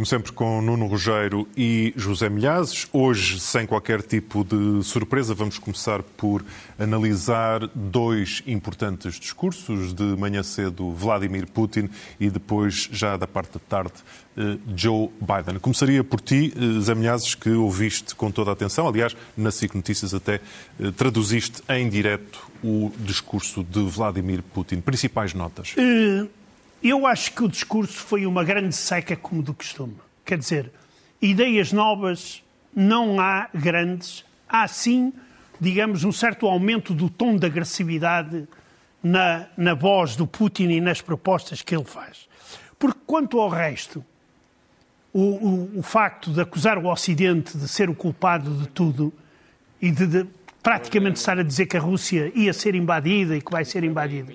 Como sempre, com Nuno Rogério e José Milhazes. Hoje, sem qualquer tipo de surpresa, vamos começar por analisar dois importantes discursos. De manhã cedo, Vladimir Putin e depois, já da parte da tarde, eh, Joe Biden. Começaria por ti, eh, Zé Milhazes, que ouviste com toda a atenção. Aliás, na SIC Notícias até eh, traduziste em direto o discurso de Vladimir Putin. Principais notas? Eu acho que o discurso foi uma grande seca, como do costume. Quer dizer, ideias novas não há grandes. Há sim, digamos, um certo aumento do tom de agressividade na, na voz do Putin e nas propostas que ele faz. Porque quanto ao resto, o, o, o facto de acusar o Ocidente de ser o culpado de tudo e de, de praticamente estar a dizer que a Rússia ia ser invadida e que vai ser invadida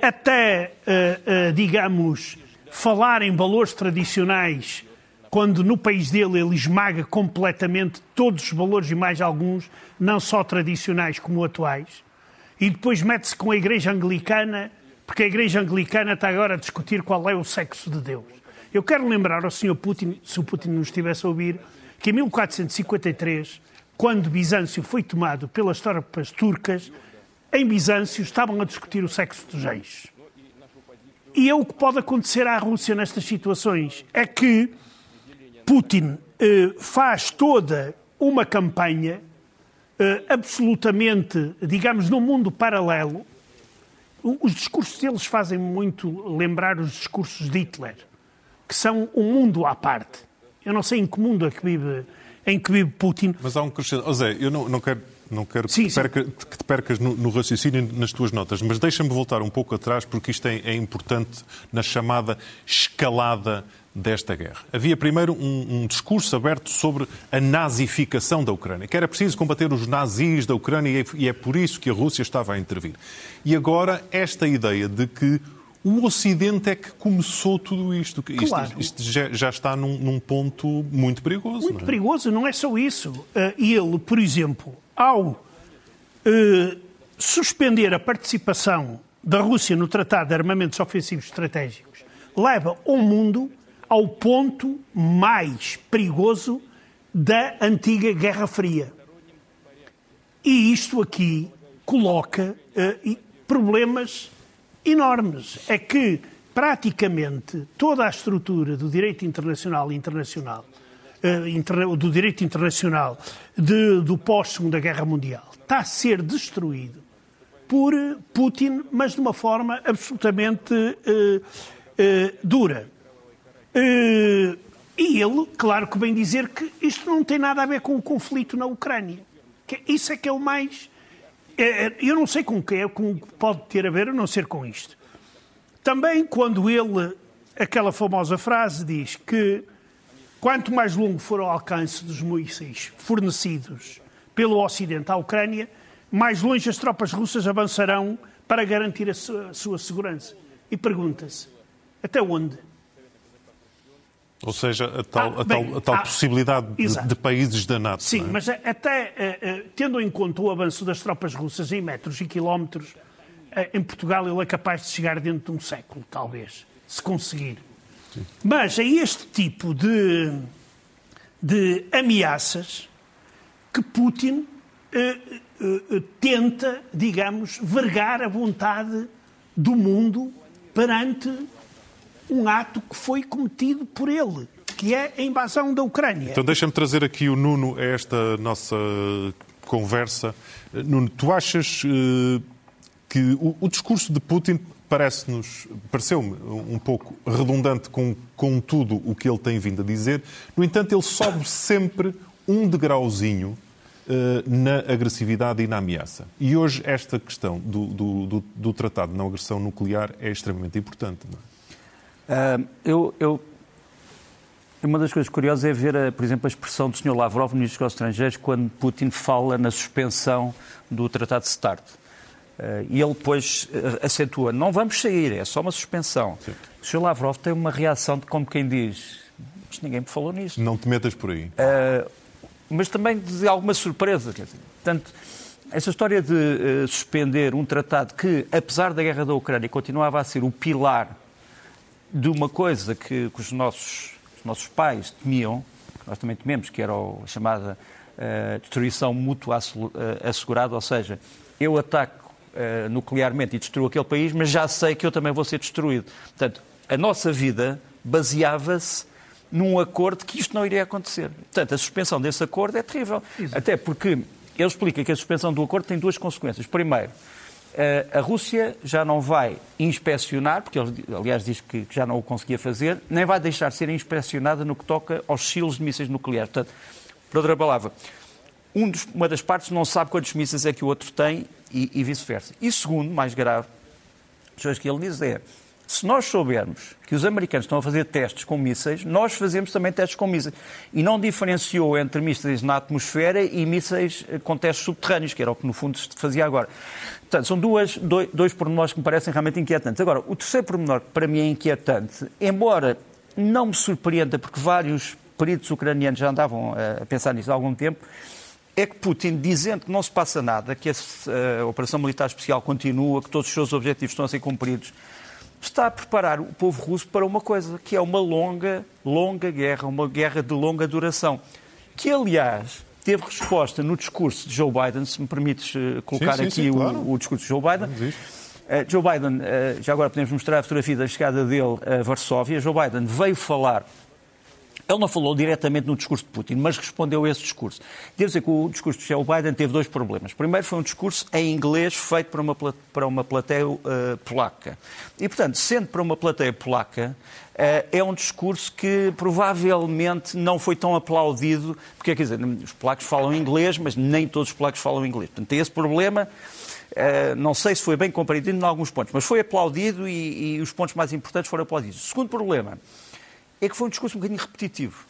até, eh, eh, digamos, falar em valores tradicionais, quando no país dele ele esmaga completamente todos os valores e mais alguns, não só tradicionais como atuais, e depois mete-se com a Igreja Anglicana, porque a Igreja Anglicana está agora a discutir qual é o sexo de Deus. Eu quero lembrar ao Sr. Putin, se o Putin nos estivesse a ouvir, que em 1453, quando Bizâncio foi tomado pelas tropas turcas, em Bizâncio estavam a discutir o sexo dos reis. E é o que pode acontecer à Rússia nestas situações. É que Putin eh, faz toda uma campanha eh, absolutamente, digamos, num mundo paralelo. Os discursos deles fazem muito lembrar os discursos de Hitler, que são um mundo à parte. Eu não sei em que mundo é que vive, em que vive Putin. Mas há um crescente. Oh Zé, eu não, não quero não quero sim, que, te perca, que, te percas no, no, raciocínio nas tuas notas, mas deixa-me voltar um pouco atrás, porque isto é, é, importante na chamada escalada desta guerra. Havia primeiro um, um, discurso aberto sobre a nazificação da Ucrânia, que era preciso combater os nazis da Ucrânia e é por isso que a Rússia estava a intervir. E agora esta ideia de que o Ocidente é que começou tudo isto. Claro. Isto, isto já, está num, num, ponto muito perigoso. Muito não é? perigoso, não é só isso. Uh, ele, por exemplo, ao eh, suspender a participação da Rússia no Tratado de Armamentos Ofensivos Estratégicos, leva o mundo ao ponto mais perigoso da antiga Guerra Fria. E isto aqui coloca uh, problemas enormes. É que praticamente toda a estrutura do direito internacional e internacional uh, do direito internacional de, do pós-Segunda Guerra Mundial está a ser destruído por Putin, mas de uma forma absolutamente uh, uh, dura. e ele, claro que vem dizer que isto não tem nada a ver com o conflito na Ucrânia. Que isso é que é o mais. Eu não sei com que é, com pode ter a ver, a não ser com isto. Também quando ele, aquela famosa frase, diz que Quanto mais longo for o alcance dos mísseis fornecidos pelo Ocidente à Ucrânia, mais longe as tropas russas avançarão para garantir a sua, a sua segurança. E pergunta-se, até onde? Ou seja, a tal, ah, bem, a tal, a tal ah, possibilidade de, de, países da NATO. Sim, é? mas até uh, uh, tendo em conta o avanço das tropas russas em metros e quilómetros, uh, em Portugal ele é capaz de chegar dentro de um século, talvez, se conseguir. Mas é este tipo de, de ameaças que Putin eh, eh, eh, tenta, digamos, vergar a vontade do mundo perante um ato que foi cometido por ele, que é a invasão da Ucrânia. Então deixa-me trazer aqui o Nuno a esta nossa conversa. Nuno, tu achas que o, o discurso de Putin parece-nos, pareceu-me um pouco redundante com, com tudo o que ele tem vindo a dizer. No entanto, ele sobe sempre um degrauzinho uh, na agressividade e na ameaça. E hoje esta questão do, do, do, do tratado de não agressão nuclear é extremamente importante. É? Uh, eu, eu, uma das coisas curiosas é ver, a, por exemplo, a expressão do Sr. Lavrov, ministro dos Estrangeiros, quando Putin fala na suspensão do Tratado de START. Eh, e ele depois eh, acentua, não vamos sair, é só uma suspensão. Sim. O Sr. Lavrov tem uma reação de como quem diz, mas ninguém me falou nisso. Não te metas por aí. Uh, mas também de alguma surpresa. Portanto, essa história de uh, suspender um tratado que, apesar da guerra da Ucrânia, continuava a ser o pilar de uma coisa que, que os nossos nossos pais temiam, nós também tememos, que era a chamada uh, destruição mútua assegurada, ou seja, eu ataco uh, nuclearmente e destruo aquele país, mas já sei que eu também vou ser destruído. Portanto, a nossa vida baseava-se num acordo que isto não iria acontecer. Portanto, a suspensão desse acordo é terrível. Exato. Até porque ele explica que a suspensão do acordo tem duas consequências. Primeiro, eh, a Rússia já não vai inspecionar, porque ele, aliás, diz que já não o conseguia fazer, nem vai deixar de ser inspecionada no que toca aos silos de mísseis nucleares. Portanto, por outra palavra, um dos, uma das partes não sabe quantos mísseis é que o outro tem e, e vice-versa. E segundo, mais grave, as coisas que ele diz é se nós soubermos que os americanos estão a fazer testes com mísseis, nós fazemos também testes com mísseis. E não diferenciou entre mísseis na atmosfera e mísseis eh, com testes subterrâneos, que era o que no fundo se fazia agora. Portanto, são duas, dois, dois pormenores que me parecem realmente inquietantes. Agora, o terceiro pormenor que para mim é inquietante, embora não me surpreenda, porque vários peritos ucranianos já andavam a pensar nisso há algum tempo, é que Putin, dizendo que não se passa nada, que a, a operação militar especial continua, que todos os seus objetivos estão a ser cumpridos, está a preparar o povo russo para uma coisa, que é uma longa, longa guerra, uma guerra de longa duração, que, aliás, teve resposta no discurso de Joe Biden, se me permites eh, colocar sim, sim, aqui sim, claro. o, o, discurso de Joe Biden. Uh, Joe Biden, uh, já agora podemos mostrar a fotografia da chegada dele a Varsóvia. Joe Biden veio falar ele não falou diretamente no discurso de Putin, mas respondeu a esse discurso. Devo dizer que o discurso de Joe Biden teve dois problemas. Primeiro, foi um discurso em inglês feito para uma, para uma plateia uh, polaca. E, portanto, sendo para uma plateia polaca, uh, é um discurso que provavelmente não foi tão aplaudido, porque, quer dizer, os polacos falam inglês, mas nem todos os polacos falam inglês. Portanto, tem esse problema. Uh, não sei se foi bem compreendido em alguns pontos, mas foi aplaudido e, e os pontos mais importantes foram aplaudidos. Segundo problema é que foi um discurso um bocadinho repetitivo.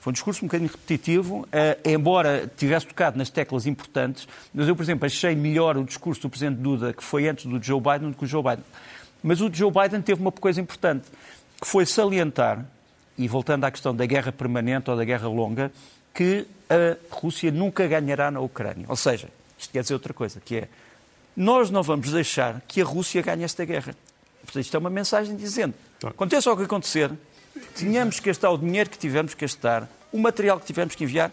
Foi um discurso um bocadinho repetitivo, uh, embora tivesse tocado nas teclas importantes, mas eu, por exemplo, achei melhor o discurso do Presidente Duda, que foi antes do Joe Biden, do que o Joe Biden. Mas o Joe Biden teve uma coisa importante, que foi salientar, e voltando à questão da guerra permanente ou da guerra longa, que a Rússia nunca ganhará na Ucrânia. Ou seja, isto quer dizer outra coisa, que é, nós não vamos deixar que a Rússia ganhe esta guerra. Portanto, isto é uma mensagem dizendo, tá. aconteça o que acontecer, Tínhamos que gastar o dinheiro que tivemos que gastar, o material que tivemos que enviar,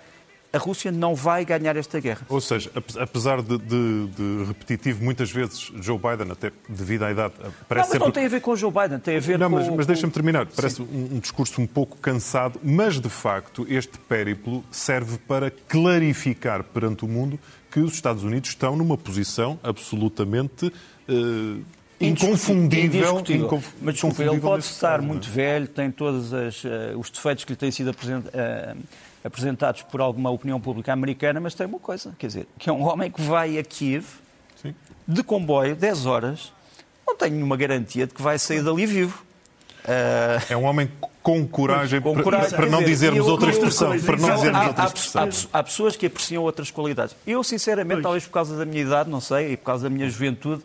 a Rússia não vai ganhar esta guerra. Ou seja, apesar de, de, de, repetitivo, muitas vezes Joe Biden, até devido à idade, parece não, mas sempre... não tem a ver com Joe Biden, tem a ver não, com... Mas, mas deixa-me terminar. Parece um, um, discurso um pouco cansado, mas de facto este périplo serve para clarificar perante o mundo que os Estados Unidos estão numa posição absolutamente... Uh, inconfundível. Inconf... Mas desculpa, ele pode estar caso, muito velho, tem todos as, uh, os defeitos que lhe têm sido apresent, uh, apresentados por alguma opinião pública americana, mas tem uma coisa, quer dizer, que é um homem que vai a Kiev Sim. de comboio, 10 horas, não tem nenhuma garantia de que vai sair dali vivo. Uh... É um homem com coragem, com coragem para, para não dizermos outra expressão. Para não dizermos outra expressão. Há, há, pessoas que apreciam outras qualidades. Eu, sinceramente, pois. talvez por causa da minha idade, não sei, e por causa da minha juventude,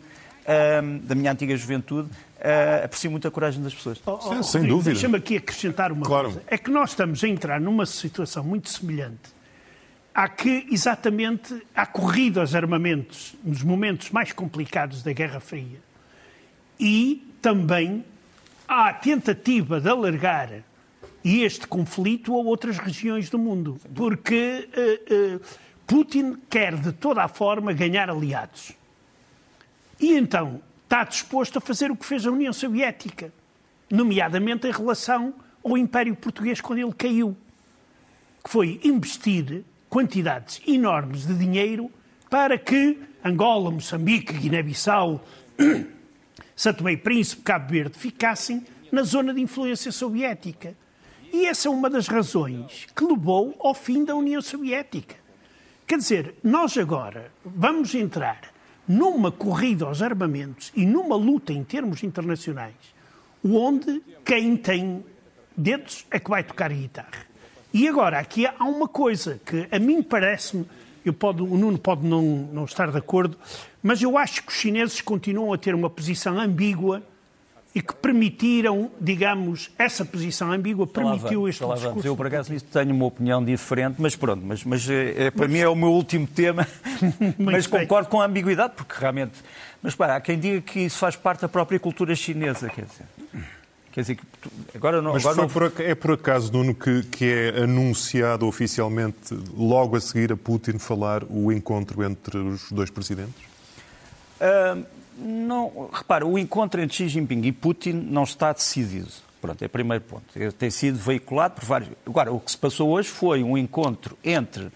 da minha antiga juventude, uh, aprecio muito a coragem das pessoas. Oh, oh, Sem dúvida. Deixa-me aqui acrescentar uma claro. coisa. É que nós estamos a entrar numa situação muito semelhante à que, exatamente, à corrida aos armamentos nos momentos mais complicados da Guerra Fria e também à tentativa de alargar este conflito a outras regiões do mundo. Porque uh, uh, Putin quer, de toda a forma, ganhar aliados. E então está disposto a fazer o que fez a União Soviética, nomeadamente em relação ao Império Português quando ele caiu, que foi investir quantidades enormes de dinheiro para que Angola, Moçambique, Guiné-Bissau, Santo e Príncipe, Cabo Verde ficassem na zona de influência soviética. E essa é uma das razões que levou ao fim da União Soviética. Quer dizer, nós agora vamos entrar numa corrida aos armamentos e numa luta em termos internacionais, onde quem tem dedos é que vai tocar a guitarra. E agora, aqui há uma coisa que a mim parece-me, o Nuno pode não, não estar de acordo, mas eu acho que os chineses continuam a ter uma posição ambígua e que permitiram, digamos, essa posição ambígua permitiu este discurso. Vamos. Eu, por acaso, nisso tenho uma opinião diferente, mas pronto, mas, mas é, é para mas... mim é o meu último tema, mas concordo com a ambiguidade, porque realmente... Mas para, há quem diga que isso faz parte da própria cultura chinesa, quer dizer... Quer dizer, agora não. Mas agora não... Por, é por acaso, Nuno, que, que é anunciado oficialmente, logo a seguir a Putin falar, o encontro entre os dois presidentes? Uh, não, repara, o encontro entre Xi Jinping e Putin não está decidido. Pronto, é o primeiro ponto. Tem sido veiculado por vários. Agora, o que se passou hoje foi um encontro entre uh,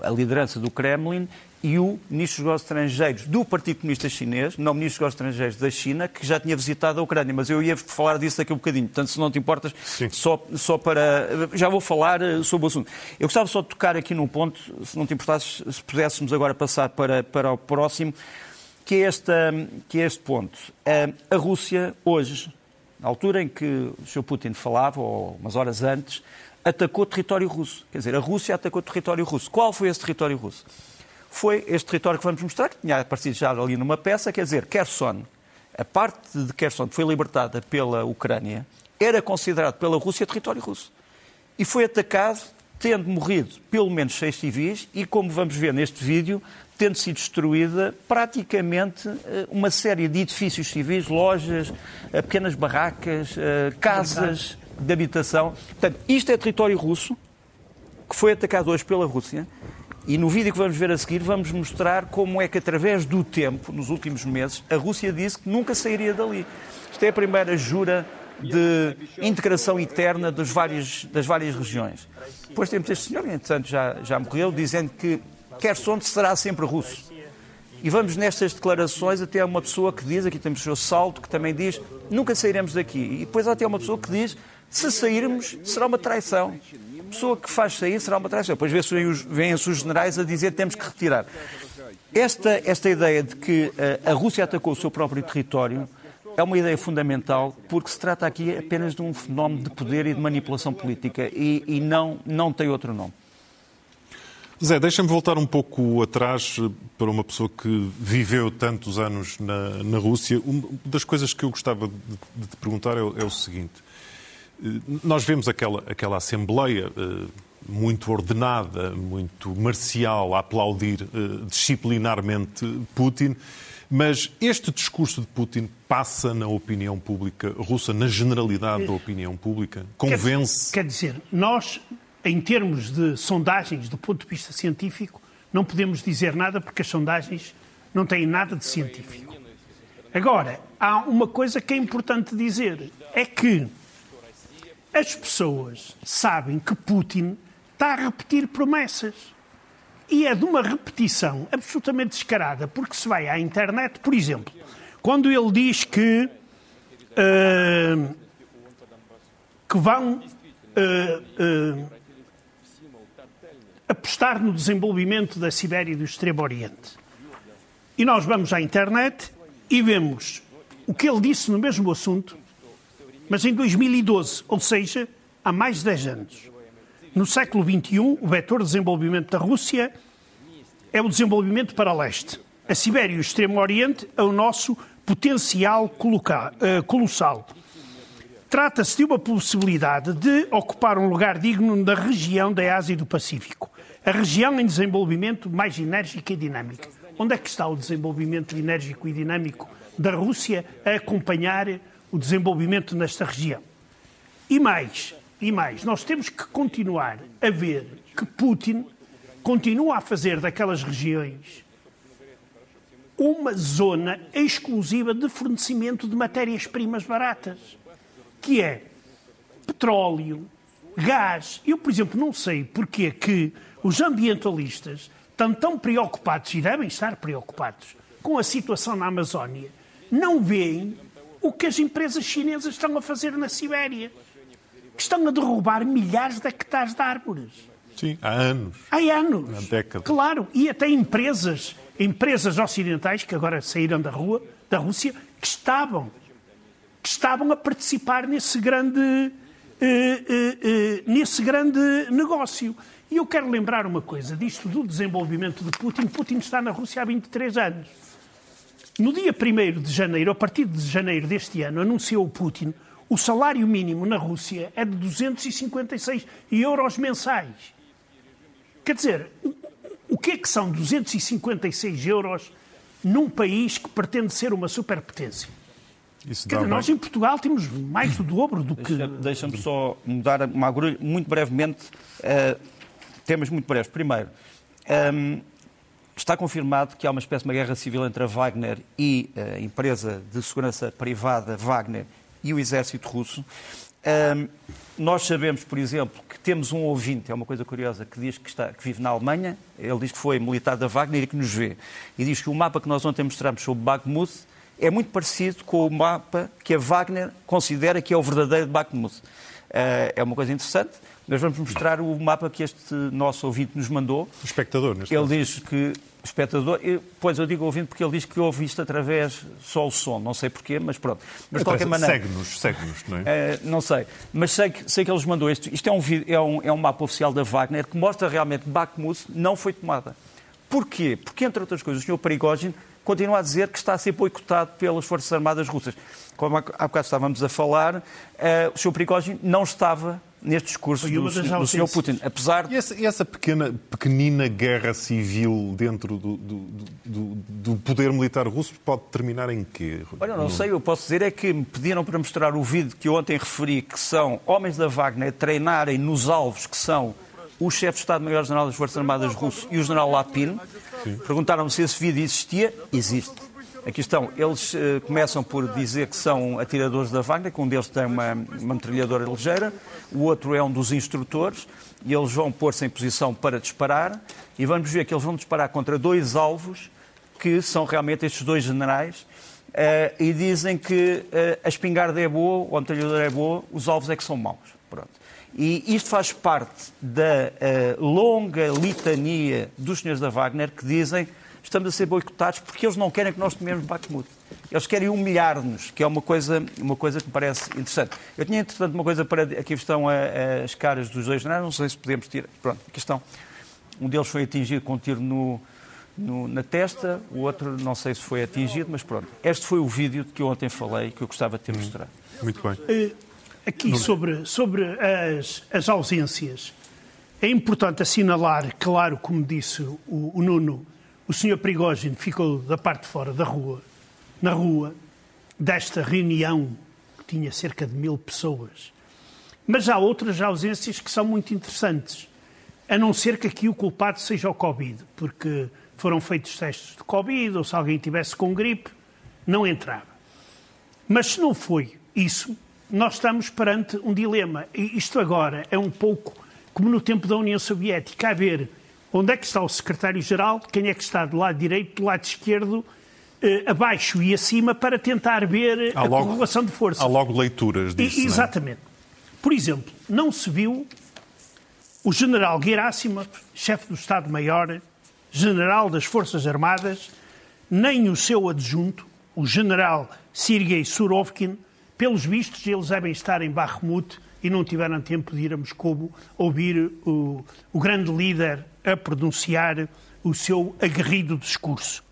a liderança do Kremlin e o Ministro dos Negócios Estrangeiros do Partido Comunista Chinês, não o Ministro dos Negócios Estrangeiros da China, que já tinha visitado a Ucrânia, mas eu ia falar disso daqui a um bocadinho, portanto, se não te importas, só, só para... Já vou falar eh, sobre o assunto. Eu gostava só de tocar aqui num ponto, se não te importasses, se pudéssemos agora passar para, para o próximo, que é, que é este ponto. A Rússia, hoje, na altura em que o Sr. Putin falava, ou umas horas antes, atacou território russo. Quer dizer, a Rússia atacou território russo. Qual foi esse território russo? foi este território que vamos mostrar, que tinha aparecido já ali numa peça, quer dizer, Kherson, a parte de Kherson que foi libertada pela Ucrânia, era considerado pela Rússia território russo. E foi atacado, tendo morrido pelo menos seis civis e, como vamos ver neste vídeo, tendo sido destruída praticamente eh, uma série de edifícios civis, lojas, eh, pequenas barracas, eh, casas de habitação. Portanto, isto é território russo, que foi atacado hoje pela Rússia, e no vídeo que vamos ver a seguir, vamos mostrar como é que, através do tempo, nos últimos meses, a Rússia disse que nunca sairia dali. Isto é a primeira jura de integração eterna das várias, das várias regiões. Depois temos este senhor, entretanto já, já morreu, dizendo que onde será sempre russo. E vamos nestas declarações até uma pessoa que diz, aqui temos o seu salto, que também diz, nunca sairemos daqui. E depois há até uma pessoa que diz, se sairmos, será uma traição pessoa que faz sair será uma traição. Depois vêm-se os generais a dizer temos que retirar. Esta, esta ideia de que eh, a Rússia atacou o seu próprio território é uma ideia fundamental porque se trata aqui apenas de um fenómeno de poder e de manipulação política e, e não, não tem outro nome. Zé, deixa-me voltar um pouco atrás eh, para uma pessoa que viveu tantos anos na, na Rússia. Uma das coisas que eu gostava de, de te perguntar é, é o seguinte. Nós vemos aquela, aquela Assembleia eh, muito ordenada, muito marcial, a aplaudir eh, disciplinarmente Putin, mas este discurso de Putin passa na opinião pública russa, na generalidade da opinião pública? Convence? Quer, quer dizer, nós, em termos de sondagens do ponto de vista científico, não podemos dizer nada porque as sondagens não têm nada de científico. Agora, há uma coisa que é importante dizer: é que as pessoas sabem que Putin está a repetir promessas. E é de uma repetição absolutamente descarada, porque se vai à internet, por exemplo, quando ele diz que, uh, que vão uh, uh, apostar no desenvolvimento da Sibéria e do Extremo Oriente. E nós vamos à internet e vemos o que ele disse no mesmo assunto mas em 2012, ou seja, há mais de 10 anos. No século XXI, o vetor de desenvolvimento da Rússia é o desenvolvimento para leste. A Sibéria e o Extremo Oriente é o nosso potencial eh, colossal. Trata-se de uma possibilidade de ocupar um lugar digno da região da Ásia e do Pacífico, a região em desenvolvimento mais enérgica e dinâmica. Onde é que está o desenvolvimento enérgico e dinâmico da Rússia a acompanhar o desenvolvimento nesta região. E mais, e mais, nós temos que continuar a ver que Putin continua a fazer daquelas regiões uma zona exclusiva de fornecimento de matérias-primas baratas, que é petróleo, gás. Eu, por exemplo, não sei porque é que os ambientalistas estão tão preocupados, e devem estar preocupados, com a situação na Amazónia, não veem o que as empresas chinesas estão a fazer na Sibéria. Que estão a derrubar milhares de hectares de árvores. Sim, há anos. Há anos. Há décadas. Claro, e até empresas, empresas ocidentais que agora saíram da rua, da Rússia, que estavam, que estavam a participar nesse grande, nesse grande negócio. E eu quero lembrar uma coisa disto do desenvolvimento de Putin. Putin está na Rússia há 23 anos. No dia 1 de janeiro, a partir de janeiro deste ano, anunciou Putin o salário mínimo na Rússia é de 256 euros mensais. Quer dizer, o que é que são 256 euros num país que pretende ser uma superpotência? Isso Quer dizer, nós em Portugal temos mais do dobro do que. Deixa-me só mudar uma agulha muito brevemente. Uh, temas muito breves. Primeiro, um, ehm, está confirmado que há uma espécie de uma guerra civil entre a Wagner e a empresa de segurança privada Wagner e o exército russo. Um, ehm, nós sabemos, por exemplo, que temos um ouvinte, é uma coisa curiosa, que diz que, está, que vive na Alemanha, ele diz que foi militar da Wagner e que nos vê. E diz que o mapa que nós ontem mostramos sobre Bakhmut é muito parecido com o mapa que a Wagner considera que é o verdadeiro Bakhmut. Uh, é uma coisa interessante. Nós vamos mostrar o mapa que este nosso ouvinte nos mandou. O espectador, neste Ele caso. diz que. Espectador, pois eu digo ouvinte porque ele diz que ouve isto através só o som, não sei porquê, mas pronto. Mas de qualquer maneira. Segue-nos, segue-nos, não é? Uh, não sei, mas sei que, sei que ele nos mandou isto. Isto é um, é, um, é um mapa oficial da Wagner que mostra realmente que Bakhmut não foi tomada. Porquê? Porque, entre outras coisas, o Sr. Perigógeno continua a dizer que está a ser boicotado pelas Forças Armadas Russas. Como há bocado estávamos a falar, uh, o Sr. Prigozhin não estava neste discurso do, do Sr. Putin. Apesar de... e, essa, e essa, pequena, pequenina guerra civil dentro do, do, do, do, poder militar russo pode terminar em quê? Olha, não sei, eu posso dizer é que me pediram para mostrar o vídeo que eu ontem referi, que são homens da Wagner treinarem nos alvos que são o chefe de Estado-Maior-General das Forças Armadas russo e o general Lapin. Perguntaram-me se esse vídeo existia. Existe. Aqui estão. Eles uh, começam por dizer que são atiradores da Wagner, que um deles tem uma, uma metralhadora ligeira, o outro é um dos instrutores, e eles vão pôr-se em posição para disparar, e vamos ver que eles vão disparar contra dois alvos, que são realmente estes dois generais, uh, e dizem que uh, a espingarda é boa, a metralhadora é boa, os alvos é que são maus. Pronto. E isto faz parte da uh, longa litania dos senhores da Wagner que dizem estamos a ser boicotados porque eles não querem que nós tomemos Bakhmut. Eles querem humilhar-nos, que é uma coisa, uma coisa que me parece interessante. Eu tinha, entretanto, uma coisa para... Aqui estão as caras dos dois generais, não sei se podemos tirar. Pronto, aqui estão. Um deles foi atingido com um tiro no, no, na testa, o outro não sei se foi atingido, mas pronto. Este foi o vídeo de que eu ontem falei, que eu gostava de ter mostrado. Muito bem. Aqui, sobre, sobre as, as ausências, é importante assinalar, claro, como disse o, o Nuno, o Sr. Prigogine ficou da parte de fora da rua, na rua, desta reunião que tinha cerca de mil pessoas. Mas há outras ausências que são muito interessantes, a não ser que aqui o culpado seja o Covid, porque foram feitos testes de Covid ou se alguém tivesse com gripe, não entrava. Mas se não foi isso, nós estamos perante um dilema. E isto agora é um pouco como no tempo da União Soviética, a ver onde é que está o secretário-geral, quem é que está do lado direito, do lado esquerdo, eh, abaixo e acima, para tentar ver há a logo, correlação de forças. Há logo leituras disso. E, é? exatamente. É? Por exemplo, não se viu o general Gerasimov, chefe do Estado-Maior, general das Forças Armadas, nem o seu adjunto, o general Sergei Surovkin, pelos vistos, eles devem estar em Bakhmut e não tiveram tempo de ir a Moscou ouvir o, o grande líder a pronunciar o seu aguerrido discurso.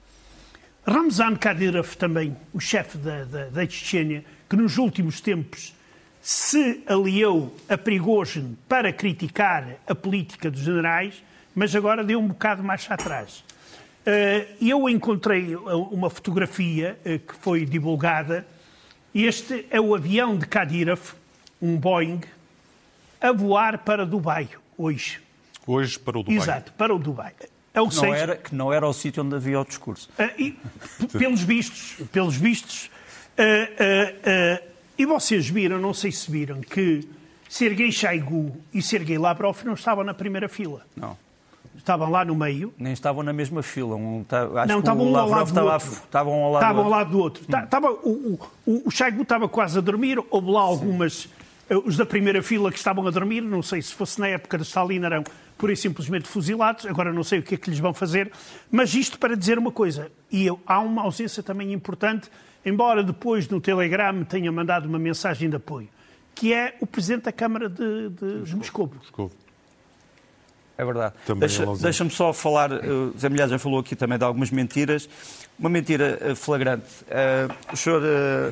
Ramzan Kadyrov, também o chefe da, da, da Chechênia, que nos últimos tempos se aliou a Prigozhin para criticar a política dos generais, mas agora deu um bocado mais atrás. Eh, eu encontrei uma fotografia eh, que foi divulgada este é o avião de Kadyrov, um Boeing, a voar para Dubai hoje. Hoje para o Dubai. Exato, para o Dubai. Ou que, não seja, era, que não era o sítio onde havia o discurso. Uh, e, pelos vistos, pelos vistos. Uh, uh, e vocês viram, não sei se viram, que Sergei Shoigu e Sergei Lavrov não estavam na primeira fila. Não estavam lá no meio. Nem estavam na mesma fila. Um, tá, acho não, estavam um ao lado do outro. Estavam ao lado estavam do outro. Ao lado do outro. Hum. Estava, o, o, o Chaigu estava quase a dormir, houve lá algumas... Eh, os da primeira fila que estavam a dormir, não sei se fosse na época de Stalin, eram por e simplesmente fuzilados, agora não sei o que é que lhes vão fazer, mas isto para dizer uma coisa, e eu, há uma ausência também importante, embora depois no Telegram tenha mandado uma mensagem de apoio, que é o Presidente da Câmara de, de, de Moscou. Moscou. É verdade. Deixa-me deixa só falar, uh, Zé Milhar já falou aqui também de algumas mentiras. Uma mentira uh, flagrante. Uh, o senhor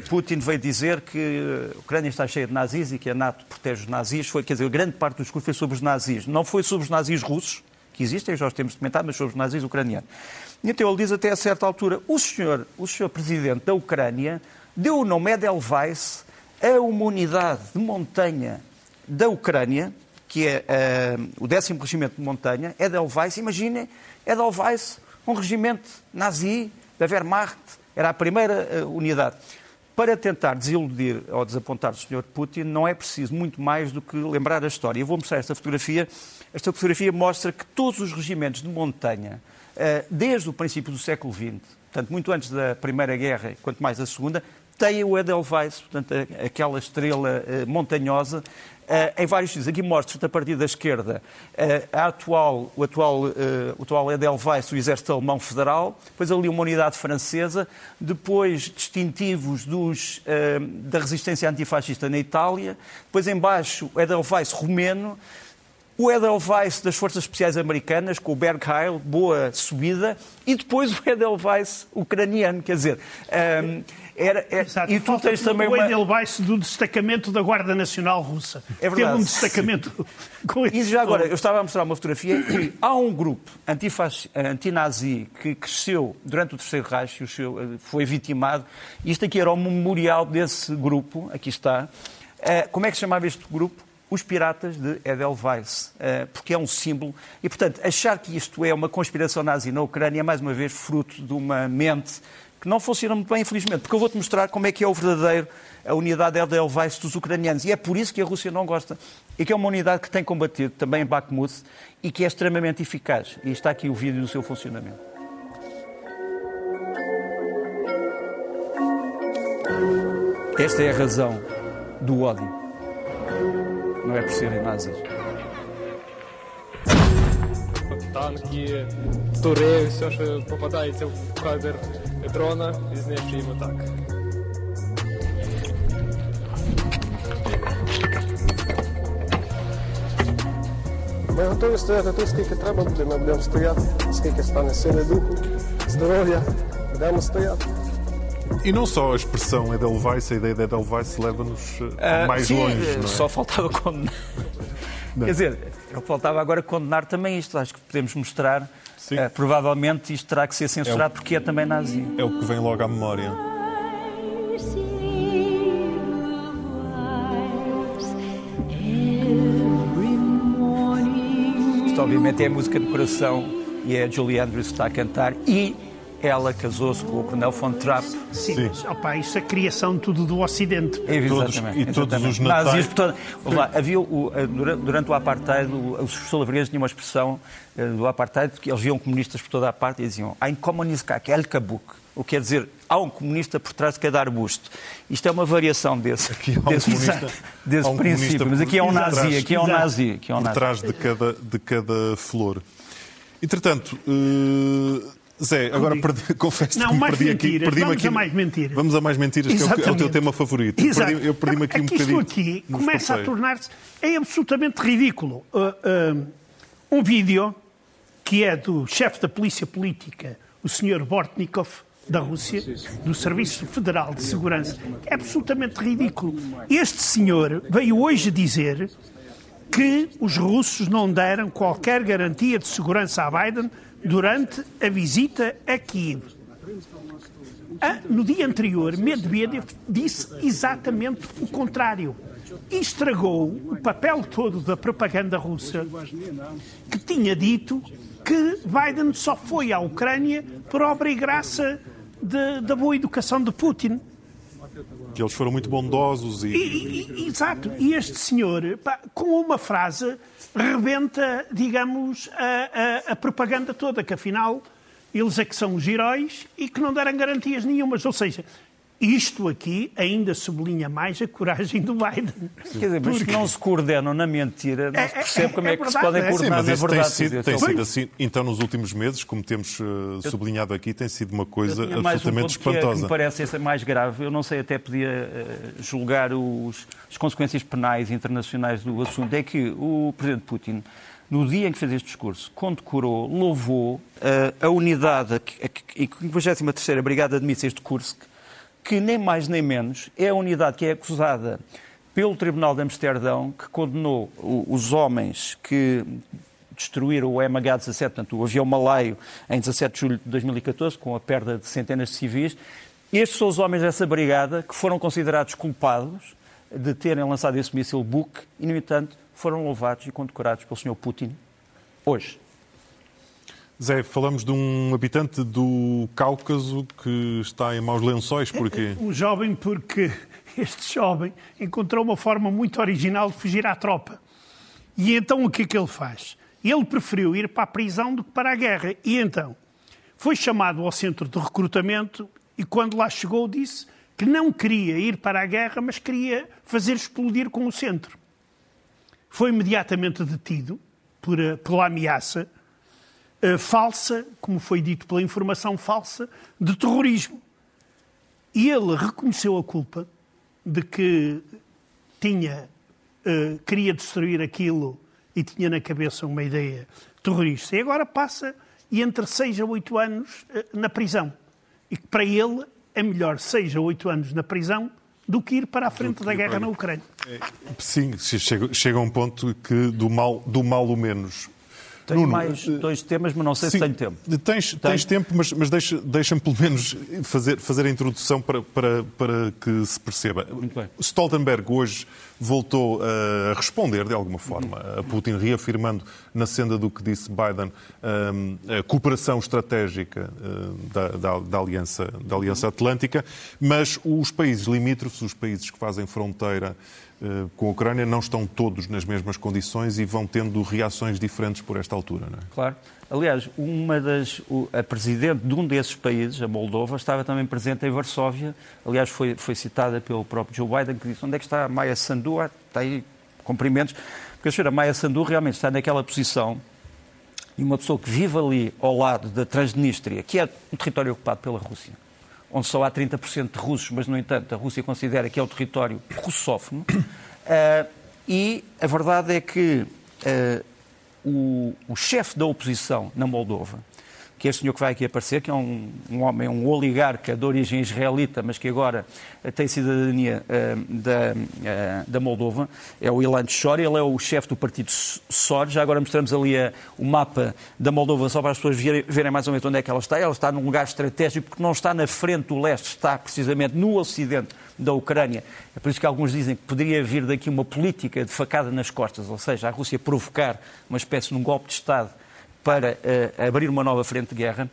Putin veio dizer que a Ucrânia está cheia de nazis e que a NATO protege os nazis. Foi, quer dizer, grande parte do discurso foi sobre os nazis. Não foi sobre os nazis russos, que existem, já os temos documentado, mas sobre os nazis ucranianos. Então ele diz até a certa altura, o senhor, o senhor presidente da Ucrânia deu o nome Edelweiss a uma unidade de montanha da Ucrânia, que é uh, o décimo regimento de montanha, Edelweiss. Imaginem, Edelweiss, um regimento nazi da Wehrmacht, era a primeira uh, unidade. Para tentar desiludir ou desapontar o Sr. Putin, não é preciso muito mais do que lembrar a história. Eu vou mostrar esta fotografia. Esta fotografia mostra que todos os regimentos de montanha, uh, desde o princípio do século XX, portanto, muito antes da Primeira Guerra, quanto mais da Segunda, têm o Edelweiss, portanto, aquela estrela montanhosa, em vários sítios. Aqui mostro-te a partir da esquerda. Uh, a atual, o, atual, uh, o atual Edelweiss do Exército Alemão Federal, depois ali uma unidade francesa, depois distintivos dos, da resistência antifascista na Itália, depois embaixo o Edelweiss romeno, o Edelweiss das Forças Especiais Americanas, com o Bergheil, boa subida, e depois o Edelweiss ucraniano, quer dizer... era, é, Exato. E tu tens também o uma... Edelweiss do destacamento da Guarda Nacional Russa. É verdade. Teve um destacamento com isso. E já agora, eu estava a mostrar uma fotografia e há um grupo antinazi que cresceu durante o Terceiro Reich, foi vitimado. Isto aqui era o memorial desse grupo, aqui está. Eh, como é que se chamava este grupo? os piratas de Edelweiss, eh, porque é um símbolo. E, portanto, achar que isto é uma conspiração nazi na Ucrânia é, mais uma vez, fruto de uma mente que não funciona muito bem, infelizmente, porque eu vou-te mostrar como é que é o verdadeiro, a unidade Edelweiss dos ucranianos. E é por isso que a Rússia não gosta. E que é uma unidade que tem combatido também em Bakhmut e que é extremamente eficaz. E está aqui o vídeo do seu funcionamento. Esta é a razão do ódio. Não é por serem nazis. Танки, тури, все, що попадається в кадр дрона і знищуємо так. Ми готові стояти тут, скільки треба буде, ми будемо стояти, скільки стане сили духу, здоров'я, будемо стояти. E não só a expressão Edelweiss, a ideia de Edelweiss leva-nos uh, mais sim, longe. Não é? Só faltava condenar. Quer dizer, faltava agora condenar também isto. Acho que podemos mostrar Uh, provavelmente isto terá que ser censurado é o, porque é também nazi. É o que vem logo à memória. Isto obviamente é a música de coração e é a Julie Andrews que está a cantar e ela casou-se com o Coronel von Trapp. Sim, Sim. Mas, opa, isto é a criação tudo do Ocidente. É, exatamente. e todos exatamente. os natais... Todo, lá, havia o, durante o Apartheid, os sul-africanos tinham uma expressão eh, do Apartheid, que eles viam comunistas por toda a parte e diziam Ein Kommunistkak, El Kabuk. O que quer dizer, há um comunista por trás de cada arbusto. Isto é uma variação desse, aqui um desse, desse um princípio. Mas aqui é um nazi, aqui é um nazi. Aqui é um nazi. Por trás de cada, de cada flor. Entretanto, uh, Zé, agora perdi, confesso não, que mais perdi mentiras. aqui. Vamos aqui, a mais mentiras. Vamos a mais mentiras, Exatamente. que é o, é o teu tema favorito. Perdi, eu perdi-me aqui, um bocadinho. Isto aqui começa a tornar-se. É absolutamente ridículo. Uh, uh, um vídeo que é do chefe da polícia política, o Sr. Bortnikov, da Rússia, do Serviço Federal de Segurança. É absolutamente ridículo. Este senhor veio hoje dizer que os russos não deram qualquer garantia de segurança a Biden durante a visita a Kiev. Ah, no dia anterior, Medvedev disse exatamente o contrário. E estragou o papel todo da propaganda russa, que tinha dito que Biden só foi à Ucrânia por obra e graça de, da boa educação de Putin. Que eles foram muito bondosos e... e, e exato. E este senhor, pá, com uma frase, rebenta, digamos, a, a, a, propaganda toda, que afinal eles é que são os heróis e que não deram garantias nenhumas. Ou seja, isto aqui ainda sublinha mais a coragem do Biden. Quer dizer, mas Porque... não se coordenam na mentira, não se é, percebe é, como é, é que verdade, se podem coordenar é. Sim, mas na verdade. Tem sido, tem sido assim, então, nos últimos meses, como temos uh, sublinhado aqui, tem sido uma coisa absolutamente um espantosa. Que, é, que me parece ser mais grave. Eu não sei, até podia uh, julgar os, as consequências penais internacionais do assunto. É que o Presidente Putin no dia em que fez este discurso, condecorou, louvou uh, a unidade, a, a, a 53ª Brigada de Mísseis de Kursk, que nem mais nem menos é a unidade que é acusada pelo Tribunal de Amsterdão, que condenou os homens que destruíram o MH17, portanto, o avião malaio, em 17 de julho de 2014, com a perda de centenas de civis, Estes são os homens dessa brigada que foram considerados culpados de terem lançado esse míssil Buk e, no entanto, foram louvados e condecorados pelo Sr. Putin hoje. Zé, falamos de um habitante do Cáucaso que está em maus lençóis, porquê? Um jovem porque este jovem encontrou uma forma muito original de fugir à tropa. E então o que é que ele faz? Ele preferiu ir para a prisão do que para a guerra. E então foi chamado ao centro de recrutamento e quando lá chegou disse que não queria ir para a guerra, mas queria fazer explodir com o centro. Foi imediatamente detido por, eh, pela ameaça uh, falsa, como foi dito pela informação falsa, de terrorismo. E ele reconheceu a culpa de que tinha, uh, queria destruir aquilo e tinha na cabeça uma ideia terrorista. E agora passa entre seis a oito anos uh, na prisão. E que para ele é melhor seis a oito anos na prisão do que ir para a frente da guerra na Ucrânia. É, sim, chega, chega a um ponto que do mal, do mal o menos. Tenho Nuno, mais dois temas, mas não sei sim, se tenho tempo. Tens, tens tempo, mas, mas deixa, deixa-me pelo menos fazer, fazer a introdução para, para, para que se perceba. Muito bem. Stoltenberg hoje voltou a responder, de alguma forma, a Putin, reafirmando na senda do que disse Biden a cooperação estratégica da, da, da, Aliança, da Aliança Atlântica, mas os países limítrofes, os países que fazem fronteira eh, com a Ucrânia não estão todos nas mesmas condições e vão tendo reações diferentes por esta altura, não é? Claro. Aliás, uma das, a presidente de um desses países, a Moldova, estava também presente em Varsóvia. Aliás, foi, foi citada pelo próprio Joe Biden, que disse onde é que está a Maia Sandu? Ah, está aí, cumprimentos. Porque a senhora Maia Sandu realmente está naquela posição e uma pessoa que vive ali ao lado da Transnistria, que é um território ocupado pela Rússia, onde só há 30% de russos, mas, no entanto, a Rússia considera que é o território russófono. Uh, e a verdade é que uh, o, o chefe da oposição na Moldova, que é este senhor que vai aqui aparecer, que é um, um homem, um oligarca de origem israelita, mas que agora tem cidadania uh, da, uh, da Moldova, é o Ilan Shor, ele é o chefe do partido SOR. Já agora mostramos ali o mapa da Moldova, só para as pessoas verem, verem mais ou menos onde é que ela está. Ela está num lugar estratégico, porque não está na frente do leste, está precisamente no ocidente da Ucrânia. É por isso que alguns dizem que poderia vir daqui uma política de facada nas costas, ou seja, a Rússia provocar uma espécie de um golpe de Estado para uh, abrir uma nova frente de guerra.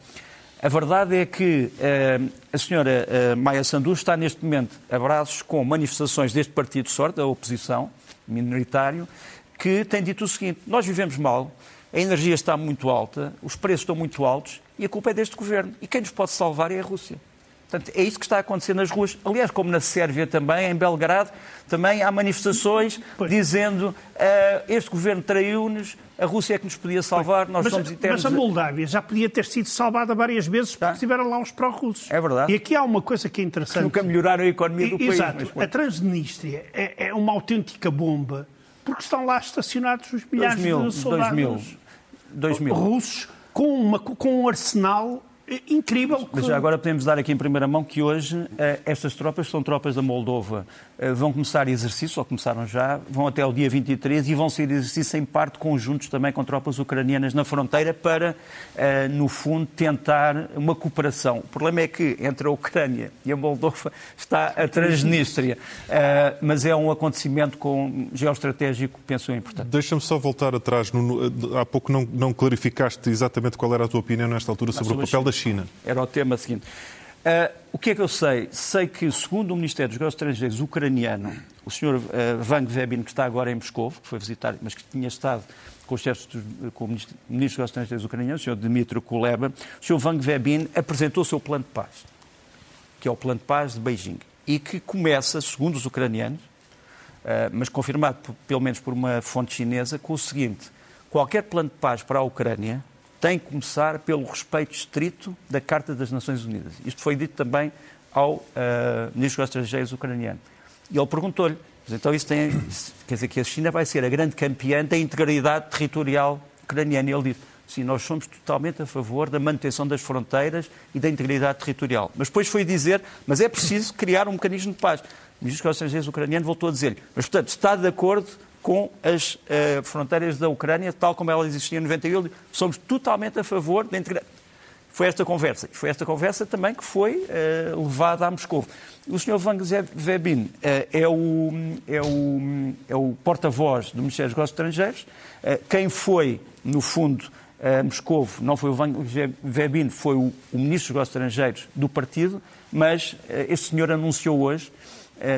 A verdade é que uh, a senhora uh, Maia Sandu está neste momento a braços com manifestações deste partido sorte, da oposição, minoritário, que tem dito o seguinte: nós vivemos mal, a energia está muito alta, os preços estão muito altos e a culpa é deste governo. E quem nos pode salvar é a Rússia. Portanto, é isso que está a acontecer nas ruas. Aliás, como na Sérvia também, em Belgrado, também há manifestações pois. dizendo uh, este governo traiu-nos, a Rússia é que nos podia salvar, nós mas, somos eternos. Mas a Moldávia já podia ter sido salvada várias vezes porque estiveram lá os pró-russos. É verdade. E aqui há uma coisa que é interessante. Que nunca melhoraram a economia do e, país. Exato. Mas... A Transnistria é, é, uma autêntica bomba porque estão lá estacionados os milhares mil, de soldados mil, russos com, uma, com um arsenal incrível. Mas já agora podemos dar aqui em primeira mão que hoje eh, estas tropas, são tropas da Moldova, eh, vão começar exercício, ou começaram já, vão até o dia 23 e vão ser exercício em parte conjuntos também com tropas ucranianas na fronteira para, eh, no fundo, tentar uma cooperação. O problema é que entre a Ucrânia e a Moldova está a Transnistria, mas é um acontecimento com, geoestratégico, penso importante. Deixa-me só voltar atrás. Há pouco não, não clarificaste exatamente qual era a tua opinião nesta altura sobre, sobre o papel da China. Era o tema seguinte. Uh, o que é que eu sei? Sei que, segundo o Ministério dos Negócios Estrangeiros ucraniano, o Sr. Uh, Van Vebin, que está agora em Moscou, que foi visitar, mas que tinha estado com, os chefes com o Ministro dos Negócios Estrangeiros ucraniano, o Sr. Dmitry Kuleba, o Sr. Van Vebin apresentou o seu plano de paz, que é o plano de paz de Beijing, e que começa, segundo os ucranianos, uh, mas confirmado pelo menos por uma fonte chinesa, com o seguinte: qualquer plano de paz para a Ucrânia tem que começar pelo respeito estrito da Carta das Nações Unidas. Isto foi dito também ao uh, Ministro dos Estrangeiros ucraniano. E ele perguntou-lhe, então isso tem, quer dizer que a China vai ser a grande campeã da integridade territorial ucraniana. E ele disse, sim, nós somos totalmente a favor da manutenção das fronteiras e da integridade territorial. Mas depois foi dizer, mas é preciso criar um mecanismo de paz. O Ministro dos Estrangeiros ucraniano voltou a dizer-lhe, mas portanto está de acordo com as uh, fronteiras da Ucrânia, tal como elas existiam em 91. Somos totalmente a favor da integração. Foi esta conversa. Foi esta conversa também que foi uh, levada a Moscou. O Sr. Wang Zebin uh, é o, é o, é o porta-voz do Ministério dos Negócios Estrangeiros. Uh, quem foi, no fundo, a Moscou não foi o Wang Zebin, foi o, o Ministro dos Negócios Estrangeiros do partido, mas este senhor anunciou hoje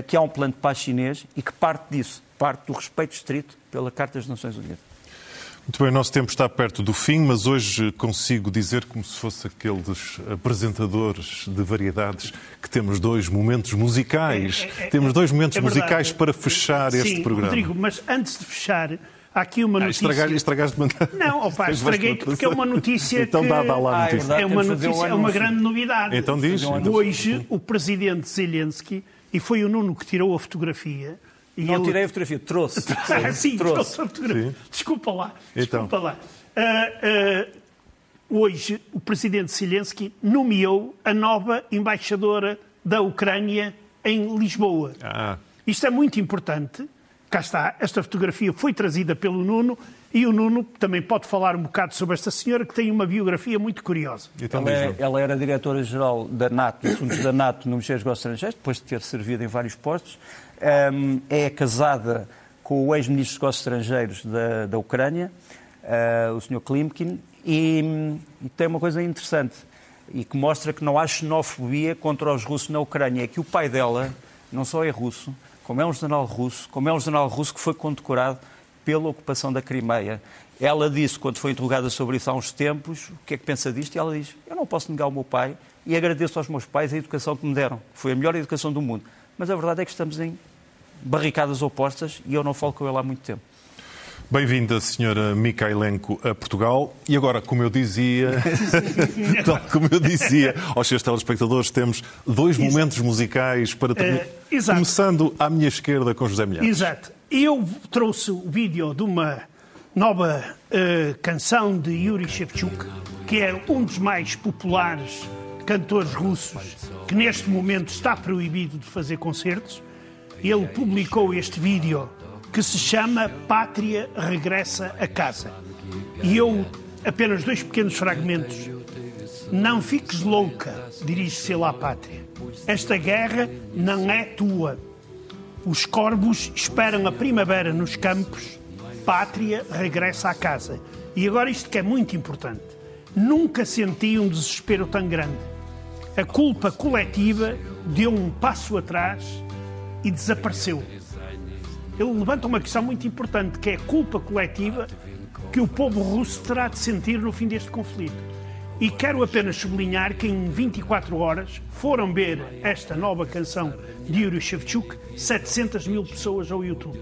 que há um plano de paz chinês e que parte disso, parte do respeito estrito pela Carta das Nações Unidas. Muito bem, o nosso tempo está perto do fim, mas hoje consigo dizer, como se fosse aqueles apresentadores de variedades, que temos dois momentos musicais. É, é, é, temos dois momentos é musicais para fechar Sim, este programa. Rodrigo, mas antes de fechar, há aqui uma notícia. Ah, estragar, estragaste de mandar. Não, opa, estraguei porque é uma notícia então, que. Então dá, dá lá a ah, notícia. é uma notícia, é uma grande novidade. Então diz. Hoje, o presidente Zelensky, e foi o Nuno que tirou a fotografia e não ele... tirei a fotografia, trouxe. ah, sim, trouxe. trouxe a fotografia. Sim. Desculpa lá. Então. Desculpa lá. Uh, uh, hoje, o presidente Zelensky nomeou a nova embaixadora da Ucrânia em Lisboa. Ah. Isto é muito importante. Cá está, esta fotografia foi trazida pelo Nuno e o Nuno também pode falar um bocado sobre esta senhora que tem uma biografia muito curiosa. Então, ela, é, ela, era diretora-geral da NATO, assuntos da NATO no Ministério dos Negócios Estrangeiros, depois de ter servido em vários postos um, é casada com o ex-ministro dos Negócios Estrangeiros da, da Ucrânia, uh, o Sr. Klimkin, e, e, tem uma coisa interessante e que mostra que não há xenofobia contra os russos na Ucrânia. É que o pai dela não só é russo, como é um general russo, como é um general russo que foi condecorado pela ocupação da Crimeia. Ela disse, quando foi interrogada sobre isso há uns tempos, o que é que pensa disto? E ela diz: Eu não posso negar o meu pai e agradeço aos meus pais a educação que me deram. Foi a melhor educação do mundo. Mas a verdade é que estamos em barricadas opostas e eu não falo com ele há muito tempo. Bem-vinda, senhora Mikailenko, a Portugal. E agora, como eu dizia, tal como eu dizia aos seus telespectadores, temos dois momentos musicais para terminar. Uh, Começando à minha esquerda com José Milhares. Exato. Eu trouxe o vídeo de uma nova uh, canção de Yuri Shevchuk, que é um dos mais populares cantores russos, que neste momento está proibido de fazer concertos ele publicou este vídeo que se chama Pátria Regressa a Casa. E eu, apenas dois pequenos fragmentos. Não fiques louca, dirige-se ele à pátria. Esta guerra não é tua. Os corvos esperam a primavera nos campos. Pátria regressa à casa. E agora isto que é muito importante. Nunca senti um desespero tão grande. A culpa coletiva deu um passo atrás e desapareceu. Ele levanta uma questão muito importante, que é a culpa coletiva que o povo russo terá de sentir no fim deste conflito. E quero apenas sublinhar que em 24 horas foram ver esta nova canção de Yuri Shevchuk 700 mil pessoas ao YouTube.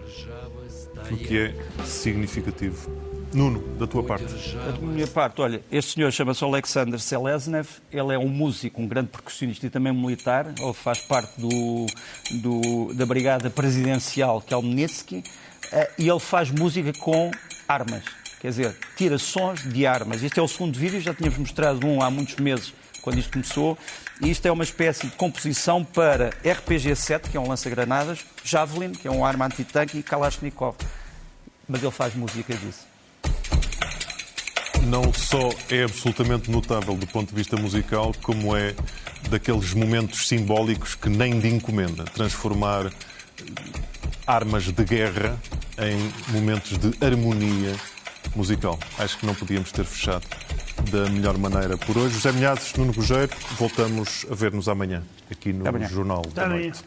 O que é significativo. Nuno, da tua parte. Da minha parte, olha, este senhor chama-se Alexander Seleznev, ele é um músico, um grande percussionista e também militar, ele faz parte do, do da Brigada Presidencial Kelmnitsky eh, e ele faz música com armas, quer dizer, tira sons de armas. Este é o segundo vídeo, já tínhamos mostrado um há muitos meses, quando isto começou, e isto é uma espécie de composição para RPG-7, que é um lança-granadas, Javelin, que é uma arma antitanque, e Kalashnikov. Mas ele faz música disso não só é absolutamente notável do ponto de vista musical, como é daqueles momentos simbólicos que nem de encomenda transformar armas de guerra em momentos de harmonia musical. Acho que não podíamos ter fechado da melhor maneira por hoje. José Milhazes, Nuno Rogério, voltamos a ver-nos amanhã, aqui no Jornal da Noite.